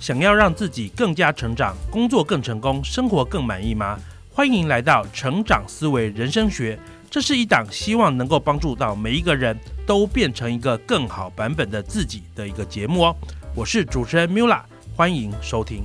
想要让自己更加成长，工作更成功，生活更满意吗？欢迎来到成长思维人生学，这是一档希望能够帮助到每一个人都变成一个更好版本的自己的一个节目哦。我是主持人 Mula，欢迎收听。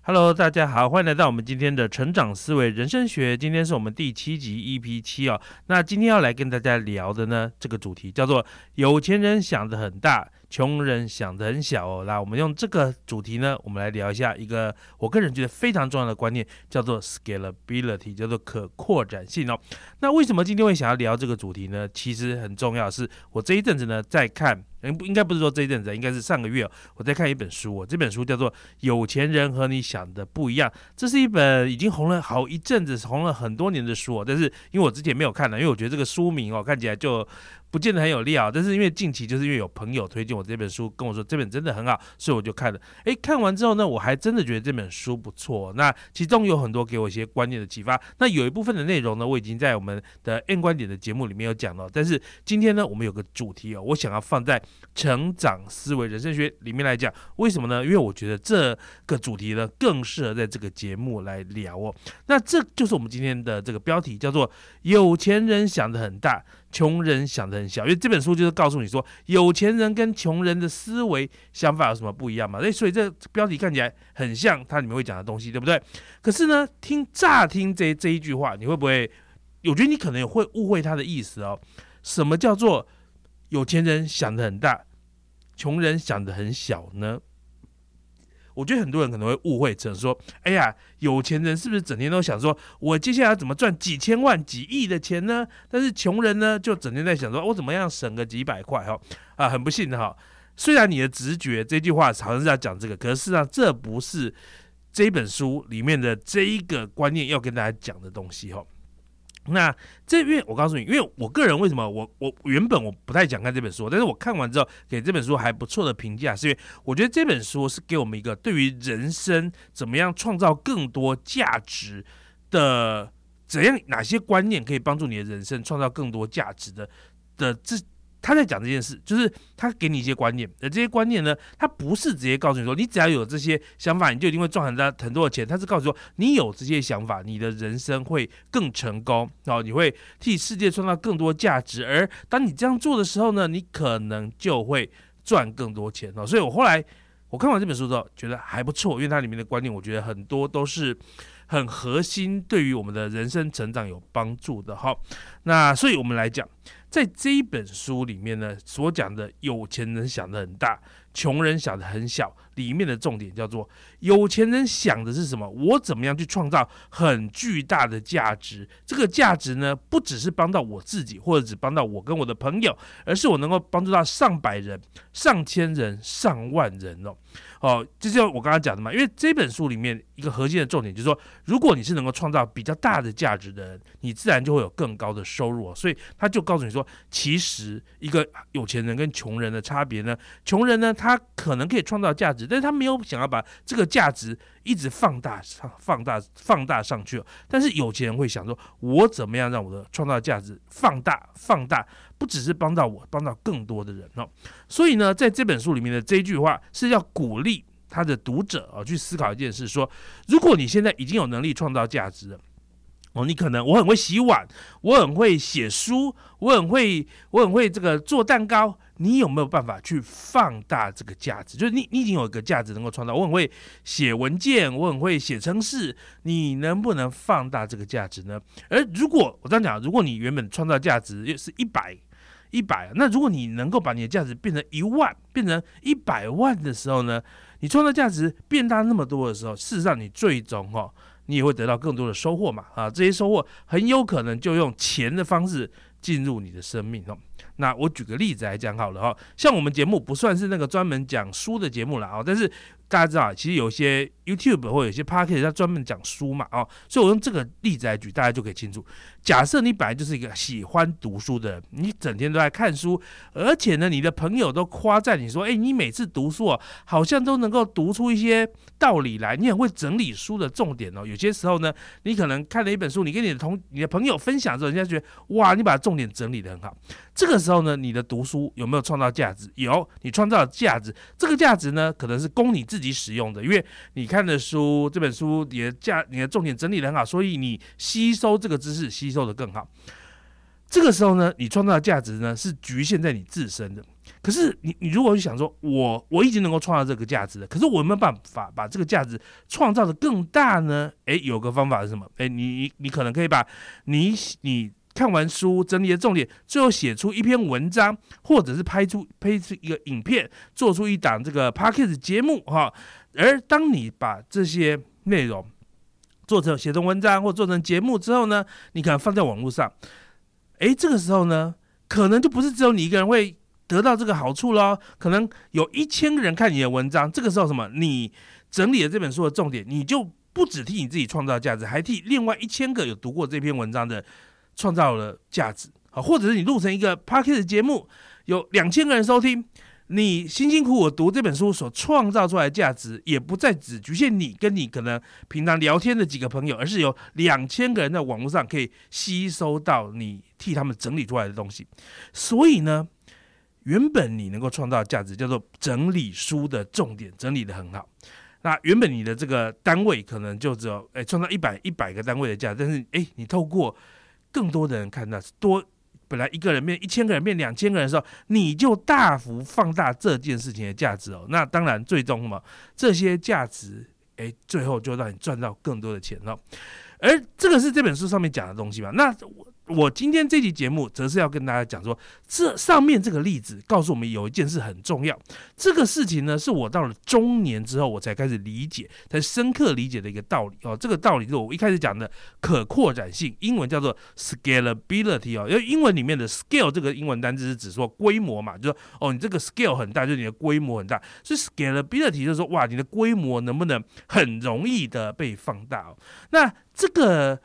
Hello，大家好，欢迎来到我们今天的成长思维人生学。今天是我们第七集 EP 七哦。那今天要来跟大家聊的呢，这个主题叫做“有钱人想的很大”。穷人想的很小哦，那我们用这个主题呢，我们来聊一下一个我个人觉得非常重要的观念，叫做 scalability，叫做可扩展性哦。那为什么今天会想要聊这个主题呢？其实很重要，是我这一阵子呢在看，嗯，不应该不是说这一阵子，应该是上个月我在看一本书哦。这本书叫做《有钱人和你想的不一样》，这是一本已经红了好一阵子、红了很多年的书哦。但是因为我之前没有看呢，因为我觉得这个书名哦看起来就。不见得很有料，但是因为近期就是因为有朋友推荐我这本书，跟我说这本真的很好，所以我就看了。诶，看完之后呢，我还真的觉得这本书不错。那其中有很多给我一些观念的启发。那有一部分的内容呢，我已经在我们的 N 观点的节目里面有讲了。但是今天呢，我们有个主题哦，我想要放在成长思维人生学里面来讲。为什么呢？因为我觉得这个主题呢，更适合在这个节目来聊哦。那这就是我们今天的这个标题，叫做“有钱人想的很大”。穷人想的很小，因为这本书就是告诉你说，有钱人跟穷人的思维想法有什么不一样嘛？那所以这标题看起来很像它里面会讲的东西，对不对？可是呢，听乍听这这一句话，你会不会？我觉得你可能也会误会他的意思哦。什么叫做有钱人想的很大，穷人想的很小呢？我觉得很多人可能会误会成说：“哎呀，有钱人是不是整天都想说，我接下来怎么赚几千万、几亿的钱呢？但是穷人呢，就整天在想说，我怎么样省个几百块？哈啊，很不幸的哈。虽然你的直觉这句话好像是要讲这个，可是事实上这不是这本书里面的这一个观念要跟大家讲的东西哈。”那这因为我告诉你，因为我个人为什么我我原本我不太想看这本书，但是我看完之后给这本书还不错的评价，是因为我觉得这本书是给我们一个对于人生怎么样创造更多价值的怎样哪些观念可以帮助你的人生创造更多价值的的这。他在讲这件事，就是他给你一些观念，而这些观念呢，他不是直接告诉你说，你只要有这些想法，你就一定会赚很多很多的钱。他是告诉说，你有这些想法，你的人生会更成功，然后你会替世界创造更多价值。而当你这样做的时候呢，你可能就会赚更多钱哦。所以我后来我看完这本书之后，觉得还不错，因为它里面的观念，我觉得很多都是很核心，对于我们的人生成长有帮助的。好，那所以我们来讲。在这一本书里面呢，所讲的有钱人想的很大，穷人想的很小。里面的重点叫做有钱人想的是什么？我怎么样去创造很巨大的价值？这个价值呢，不只是帮到我自己，或者只帮到我跟我的朋友，而是我能够帮助到上百人、上千人、上万人哦。哦，这就我刚刚讲的嘛。因为这本书里面一个核心的重点就是说，如果你是能够创造比较大的价值的人，你自然就会有更高的收入。所以他就告诉你说，其实一个有钱人跟穷人的差别呢，穷人呢，他可能可以创造价值，但是他没有想要把这个价值一直放大、放大、放大上去。但是有钱人会想说，我怎么样让我的创造价值放大、放大？不只是帮到我，帮到更多的人哦。所以呢，在这本书里面的这一句话是要鼓励他的读者啊，去思考一件事：说，如果你现在已经有能力创造价值了，哦，你可能我很会洗碗，我很会写书，我很会，我很会这个做蛋糕。你有没有办法去放大这个价值？就是你，你已经有一个价值能够创造。我很会写文件，我很会写程式，你能不能放大这个价值呢？而如果我这样讲，如果你原本创造价值是一百。一百，那如果你能够把你的价值变成一万，变成一百万的时候呢？你创造价值变大那么多的时候，事实上你最终哈，你也会得到更多的收获嘛啊！这些收获很有可能就用钱的方式进入你的生命哦。那我举个例子来讲好了哈，像我们节目不算是那个专门讲书的节目了啊，但是大家知道，其实有些 YouTube 或有些 p a r k e t 它专门讲书嘛，哦，所以我用这个例子来举，大家就可以清楚。假设你本来就是一个喜欢读书的人，你整天都在看书，而且呢，你的朋友都夸赞你说，哎，你每次读书哦，好像都能够读出一些道理来，你很会整理书的重点哦。有些时候呢，你可能看了一本书，你跟你的同你的朋友分享之后，人家觉得哇，你把重点整理的很好。这个时候呢，你的读书有没有创造价值？有，你创造的价值，这个价值呢，可能是供你自己使用的，因为你看的书，这本书你的价，你的重点整理的很好，所以你吸收这个知识吸收的更好。这个时候呢，你创造的价值呢，是局限在你自身的。可是你，你如果去想说，我我已经能够创造这个价值了，可是我有没有办法把这个价值创造的更大呢？诶，有个方法是什么？诶，你你可能可以把你你。看完书，整理的重点，最后写出一篇文章，或者是拍出拍出一个影片，做出一档这个 podcast 节目哈。而当你把这些内容做成写成文章或做成节目之后呢，你可能放在网络上，诶，这个时候呢，可能就不是只有你一个人会得到这个好处喽，可能有一千个人看你的文章。这个时候什么？你整理了这本书的重点，你就不只替你自己创造价值，还替另外一千个有读过这篇文章的。创造了价值啊，或者是你录成一个 p a r k e t 节目，有两千个人收听，你辛辛苦苦读这本书所创造出来的价值，也不再只局限你跟你可能平常聊天的几个朋友，而是有两千个人在网络上可以吸收到你替他们整理出来的东西。所以呢，原本你能够创造价值叫做整理书的重点，整理的很好。那原本你的这个单位可能就只有哎创造一百一百个单位的价值，但是哎你透过更多的人看到多，本来一个人变一千个人变两千个人的时候，你就大幅放大这件事情的价值哦。那当然，最终嘛，这些价值，诶，最后就让你赚到更多的钱了。而这个是这本书上面讲的东西嘛？那我我。今天这期节目，则是要跟大家讲说，这上面这个例子告诉我们有一件事很重要。这个事情呢，是我到了中年之后，我才开始理解，才深刻理解的一个道理哦。这个道理就是我一开始讲的可扩展性，英文叫做 scalability 哦。因为英文里面的 scale 这个英文单词是指说规模嘛，就说哦，你这个 scale 很大，就是你的规模很大。所以 scalability 就是说，哇，你的规模能不能很容易的被放大？哦？那这个。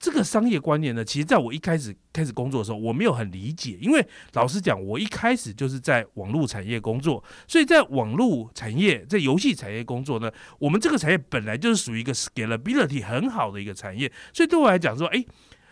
这个商业观念呢，其实在我一开始开始工作的时候，我没有很理解，因为老实讲，我一开始就是在网络产业工作，所以在网络产业、在游戏产业工作呢，我们这个产业本来就是属于一个 scalability 很好的一个产业，所以对我来讲说，哎，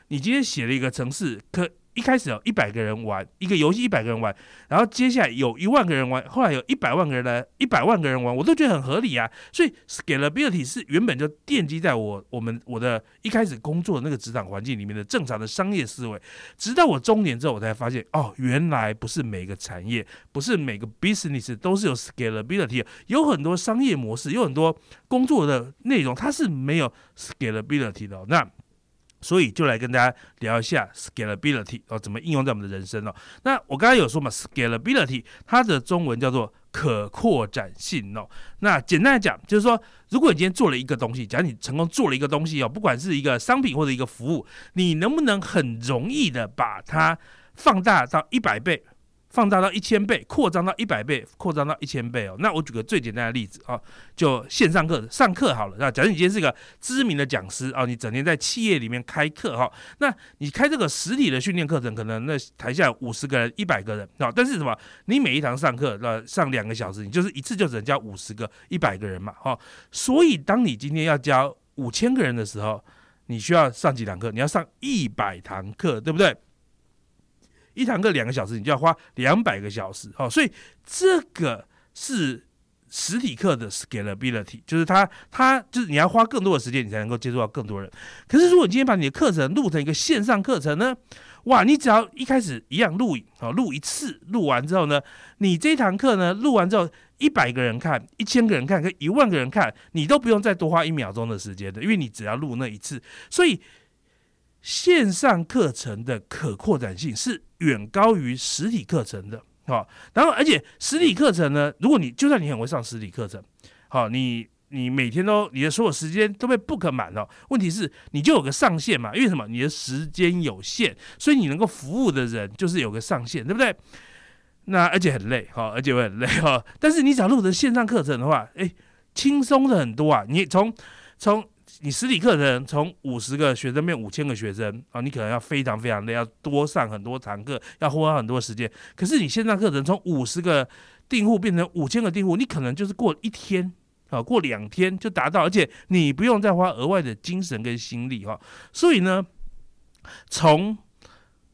你今天写了一个城市，可一开始有一百个人玩一个游戏，一百个人玩，然后接下来有一万个人玩，后来有一百万个人来，一百万个人玩，我都觉得很合理啊。所以 scalability 是原本就奠基在我我们我的一开始工作的那个职场环境里面的正常的商业思维。直到我中年之后，我才发现哦，原来不是每个产业，不是每个 business 都是有 scalability，有很多商业模式，有很多工作的内容，它是没有 scalability 的。那所以就来跟大家聊一下 scalability 哦，怎么应用在我们的人生哦。那我刚刚有说嘛，scalability 它的中文叫做可扩展性哦。那简单来讲，就是说，如果你今天做了一个东西，假如你成功做了一个东西哦，不管是一个商品或者一个服务，你能不能很容易的把它放大到一百倍？放大到一千倍，扩张到一百倍，扩张到一千倍哦。那我举个最简单的例子啊，就线上课上课好了。那假如你今天是一个知名的讲师啊，你整天在企业里面开课哈，那你开这个实体的训练课程，可能那台下五十个人、一百个人啊，但是什么？你每一堂上课那上两个小时，你就是一次就只能教五十个、一百个人嘛哈。所以当你今天要教五千个人的时候，你需要上几堂课？你要上一百堂课，对不对？一堂课两个小时，你就要花两百个小时，哦，所以这个是实体课的 scalability，就是它它就是你要花更多的时间，你才能够接触到更多人。可是如果你今天把你的课程录成一个线上课程呢，哇，你只要一开始一样录影，哦，录一次，录完之后呢，你这堂课呢录完之后，一百个人看，一千个人看，跟一万个人看，你都不用再多花一秒钟的时间的，因为你只要录那一次，所以。线上课程的可扩展性是远高于实体课程的，好，然后而且实体课程呢，如果你就算你很会上实体课程，好，你你每天都你的所有时间都被 book 满了，问题是你就有个上限嘛？因为什么？你的时间有限，所以你能够服务的人就是有个上限，对不对？那而且很累，哈，而且会很累，哈。但是你想录的线上课程的话，诶，轻松的很多啊。你从从你实体课程从五十个学生变五千个学生啊，你可能要非常非常累，要多上很多堂课，要花很多时间。可是你线上课程从五十个订户变成五千个订户，你可能就是过一天啊，过两天就达到，而且你不用再花额外的精神跟心力哈。所以呢，从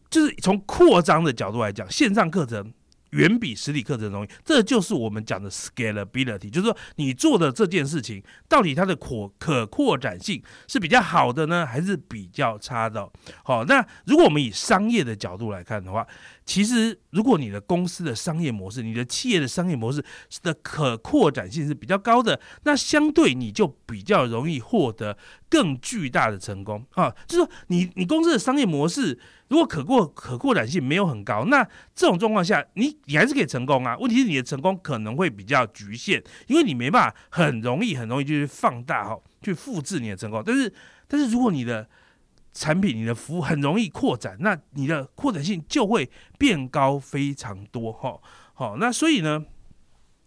就是从扩张的角度来讲，线上课程。远比实体课程容易，这就是我们讲的 scalability，就是说你做的这件事情到底它的可可扩展性是比较好的呢，还是比较差的？好，那如果我们以商业的角度来看的话，其实如果你的公司的商业模式、你的企业的商业模式的可扩展性是比较高的，那相对你就比较容易获得更巨大的成功啊。就是说，你你公司的商业模式。如果可扩可扩展性没有很高，那这种状况下，你你还是可以成功啊。问题是你的成功可能会比较局限，因为你没办法很容易很容易就去放大哈，去复制你的成功。但是但是如果你的产品、你的服务很容易扩展，那你的扩展性就会变高非常多哈。好，那所以呢？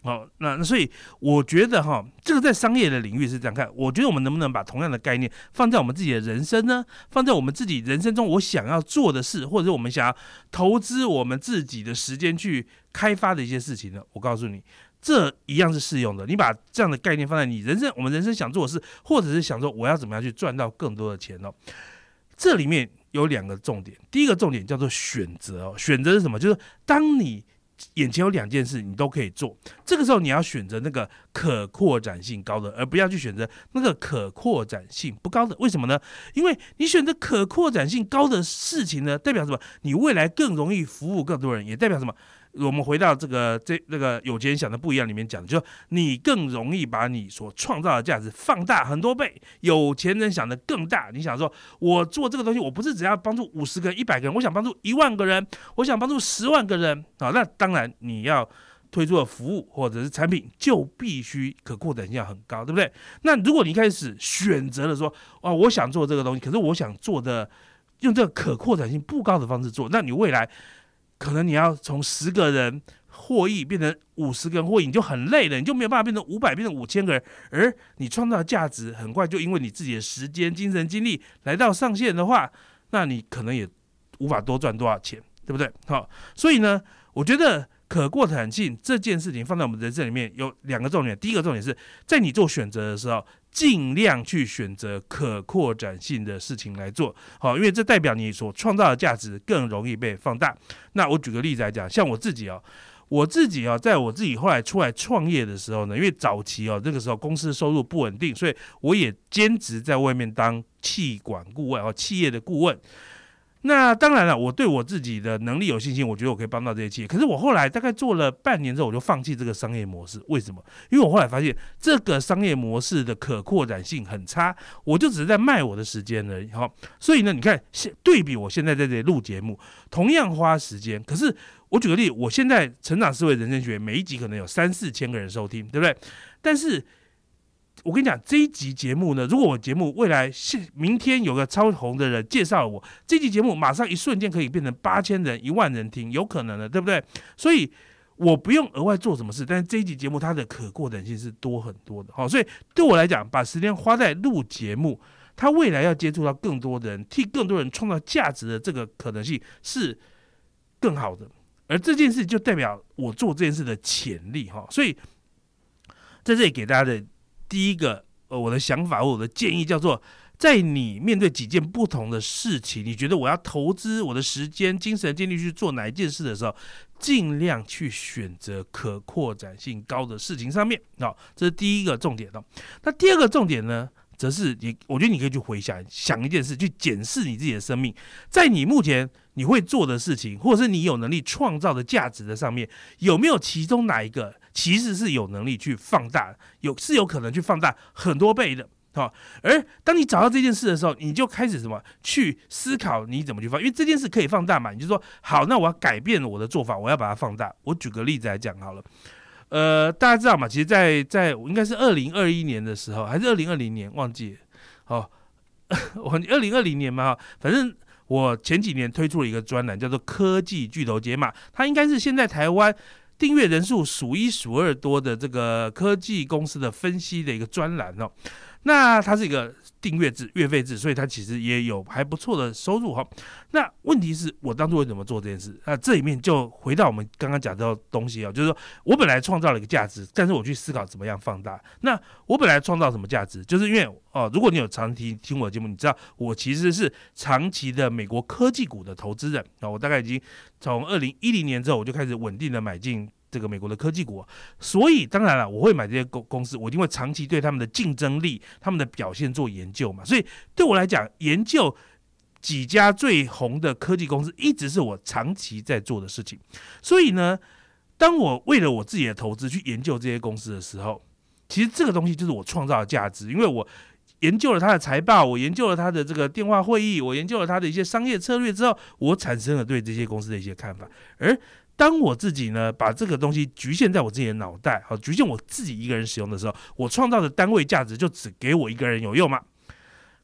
好，那那所以我觉得哈，这个在商业的领域是这样看。我觉得我们能不能把同样的概念放在我们自己的人生呢？放在我们自己人生中，我想要做的事，或者是我们想要投资我们自己的时间去开发的一些事情呢？我告诉你，这一样是适用的。你把这样的概念放在你人生，我们人生想做的事，或者是想说我要怎么样去赚到更多的钱哦。这里面有两个重点，第一个重点叫做选择哦。选择是什么？就是当你眼前有两件事，你都可以做。这个时候，你要选择那个可扩展性高的，而不要去选择那个可扩展性不高的。为什么呢？因为你选择可扩展性高的事情呢，代表什么？你未来更容易服务更多人，也代表什么？我们回到这个这那个有钱人想的不一样里面讲的，就是你更容易把你所创造的价值放大很多倍。有钱人想的更大，你想说，我做这个东西，我不是只要帮助五十个人、一百个人，我想帮助一万个人，我想帮助十万个人啊。那当然你要推出的服务或者是产品就必须可扩展性要很高，对不对？那如果你一开始选择了说，哦，我想做这个东西，可是我想做的用这个可扩展性不高的方式做，那你未来。可能你要从十个人获益变成五十个人获益，你就很累了，你就没有办法变成五百变成五千个人，而你创造的价值很快就因为你自己的时间、精神、精力来到上限的话，那你可能也无法多赚多少钱，对不对？好，所以呢，我觉得。可扩展性这件事情放在我们人生里面有两个重点，第一个重点是在你做选择的时候，尽量去选择可扩展性的事情来做，好，因为这代表你所创造的价值更容易被放大。那我举个例子来讲，像我自己哦，我自己哦，在我自己后来出来创业的时候呢，因为早期哦，那个时候公司收入不稳定，所以我也兼职在外面当气管顾问哦，企业的顾问。那当然了，我对我自己的能力有信心，我觉得我可以帮到这些企业。可是我后来大概做了半年之后，我就放弃这个商业模式。为什么？因为我后来发现这个商业模式的可扩展性很差，我就只是在卖我的时间而已。好，所以呢，你看现对比我现在在这里录节目，同样花时间，可是我举个例，我现在成长思维人生学每一集可能有三四千个人收听，对不对？但是我跟你讲，这一集节目呢，如果我节目未来是明天有个超红的人介绍我，这集节目马上一瞬间可以变成八千人、一万人听，有可能的，对不对？所以我不用额外做什么事，但是这一集节目它的可过等性是多很多的，好，所以对我来讲，把时间花在录节目，它未来要接触到更多的人，替更多人创造价值的这个可能性是更好的，而这件事就代表我做这件事的潜力，哈，所以在这里给大家的。第一个，呃，我的想法或我的建议叫做，在你面对几件不同的事情，你觉得我要投资我的时间、精神、精力去做哪一件事的时候，尽量去选择可扩展性高的事情上面。好，这是第一个重点哦。那第二个重点呢，则是你，我觉得你可以去回想想一件事，去检视你自己的生命，在你目前你会做的事情，或者是你有能力创造的价值的上面，有没有其中哪一个？其实是有能力去放大，有是有可能去放大很多倍的，好。而当你找到这件事的时候，你就开始什么去思考你怎么去放，因为这件事可以放大嘛，你就说好，那我要改变我的做法，我要把它放大。我举个例子来讲好了，呃，大家知道嘛？其实，在在应该是二零二一年的时候，还是二零二零年，忘记哦，我二零二零年嘛，反正我前几年推出了一个专栏，叫做《科技巨头解码》，它应该是现在台湾。订阅人数数一数二多的这个科技公司的分析的一个专栏哦。那它是一个订阅制、月费制，所以它其实也有还不错的收入哈。那问题是我当初为什么做这件事？那这里面就回到我们刚刚讲到东西啊，就是说我本来创造了一个价值，但是我去思考怎么样放大。那我本来创造什么价值？就是因为哦，如果你有长期听我的节目，你知道我其实是长期的美国科技股的投资人啊。我大概已经从二零一零年之后，我就开始稳定的买进。这个美国的科技股，所以当然了，我会买这些公公司，我一定会长期对他们的竞争力、他们的表现做研究嘛。所以对我来讲，研究几家最红的科技公司，一直是我长期在做的事情。所以呢，当我为了我自己的投资去研究这些公司的时候，其实这个东西就是我创造的价值，因为我研究了他的财报，我研究了他的这个电话会议，我研究了他的一些商业策略之后，我产生了对这些公司的一些看法，而。当我自己呢把这个东西局限在我自己的脑袋，好，局限我自己一个人使用的时候，我创造的单位价值就只给我一个人有用吗？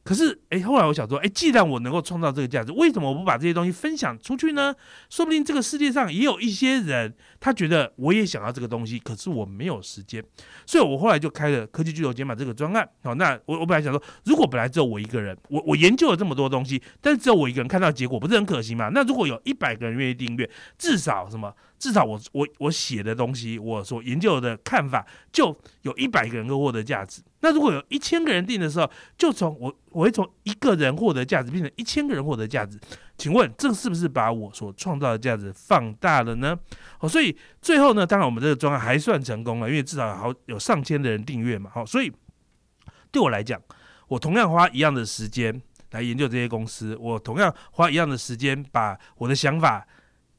可是，哎，后来我想说，哎，既然我能够创造这个价值，为什么我不把这些东西分享出去呢？说不定这个世界上也有一些人，他觉得我也想要这个东西，可是我没有时间，所以我后来就开了科技巨头解码这个专案。好，那我我本来想说，如果本来只有我一个人，我我研究了这么多东西，但是只有我一个人看到结果，不是很可惜吗？那如果有一百个人愿意订阅，至少什么？至少我我我写的东西，我所研究的看法，就有一百个人够获得价值。那如果有一千个人订的时候，就从我我会从一个人获得价值变成一千个人获得价值。请问这是不是把我所创造的价值放大了呢？好，所以最后呢，当然我们这个专案还算成功了，因为至少好有上千的人订阅嘛。好，所以对我来讲，我同样花一样的时间来研究这些公司，我同样花一样的时间把我的想法。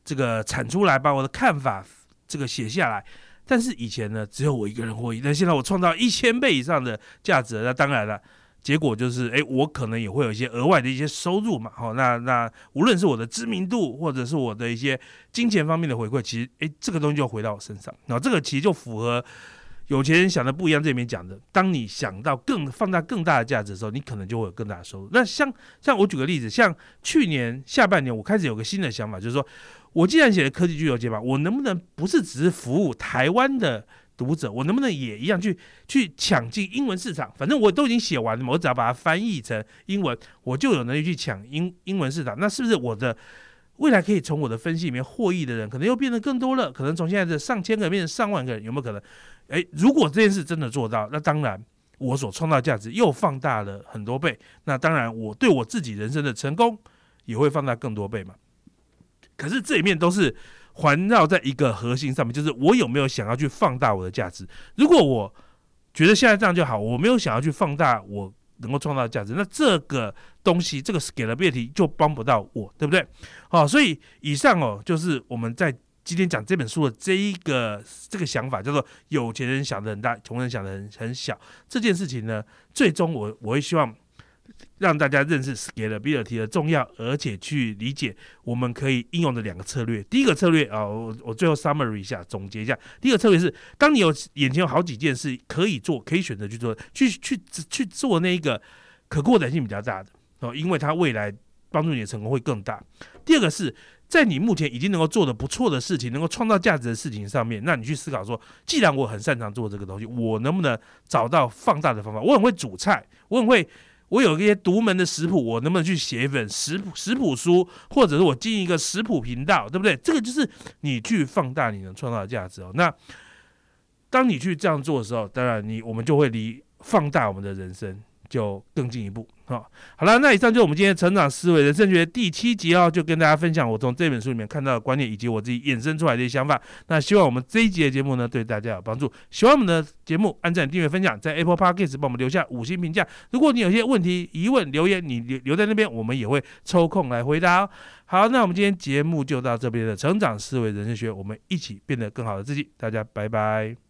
这个产出来，把我的看法这个写下来。但是以前呢，只有我一个人获益。那现在我创造一千倍以上的价值，那当然了，结果就是，哎，我可能也会有一些额外的一些收入嘛。好，那那无论是我的知名度，或者是我的一些金钱方面的回馈，其实，哎，这个东西就回到我身上。那这个其实就符合。有钱人想的不一样，这里面讲的，当你想到更放大更大的价值的时候，你可能就会有更大的收入。那像像我举个例子，像去年下半年，我开始有个新的想法，就是说我既然写了科技巨头解码，我能不能不是只是服务台湾的读者，我能不能也一样去去抢进英文市场？反正我都已经写完了，我只要把它翻译成英文，我就有能力去抢英英文市场。那是不是我的未来可以从我的分析里面获益的人，可能又变得更多了？可能从现在的上千个变成上万个人，有没有可能？哎，如果这件事真的做到，那当然我所创造价值又放大了很多倍。那当然，我对我自己人生的成功也会放大更多倍嘛。可是这里面都是环绕在一个核心上面，就是我有没有想要去放大我的价值。如果我觉得现在这样就好，我没有想要去放大我能够创造价值，那这个东西这个给了别提就帮不到我，对不对？好，所以以上哦，就是我们在。今天讲这本书的这一个这个想法叫做有钱人想的很大，穷人想的很很小。这件事情呢，最终我我会希望让大家认识 scalability 的重要，而且去理解我们可以应用的两个策略。第一个策略啊，我我最后 summary 一下，总结一下。第一个策略是，当你有眼前有好几件事可以做，可以选择去做，去去去做那一个可扩展性比较大的哦，因为它未来帮助你的成功会更大。第二个是。在你目前已经能够做的不错的事情，能够创造价值的事情上面，那你去思考说，既然我很擅长做这个东西，我能不能找到放大的方法？我很会煮菜，我很会，我有一些独门的食谱，我能不能去写一本食谱食谱书，或者是我进一个食谱频道，对不对？这个就是你去放大你能创造的价值哦。那当你去这样做的时候，当然你我们就会离放大我们的人生。就更进一步，好，好了，那以上就是我们今天成长思维人生学第七集哦，就跟大家分享我从这本书里面看到的观念，以及我自己衍生出来的一些想法。那希望我们这一集的节目呢，对大家有帮助。喜欢我们的节目，按赞、订阅、分享，在 Apple Podcast 帮我们留下五星评价。如果你有些问题、疑问、留言，你留留在那边，我们也会抽空来回答哦。好，那我们今天节目就到这边的成长思维人生学，我们一起变得更好的自己。大家拜拜。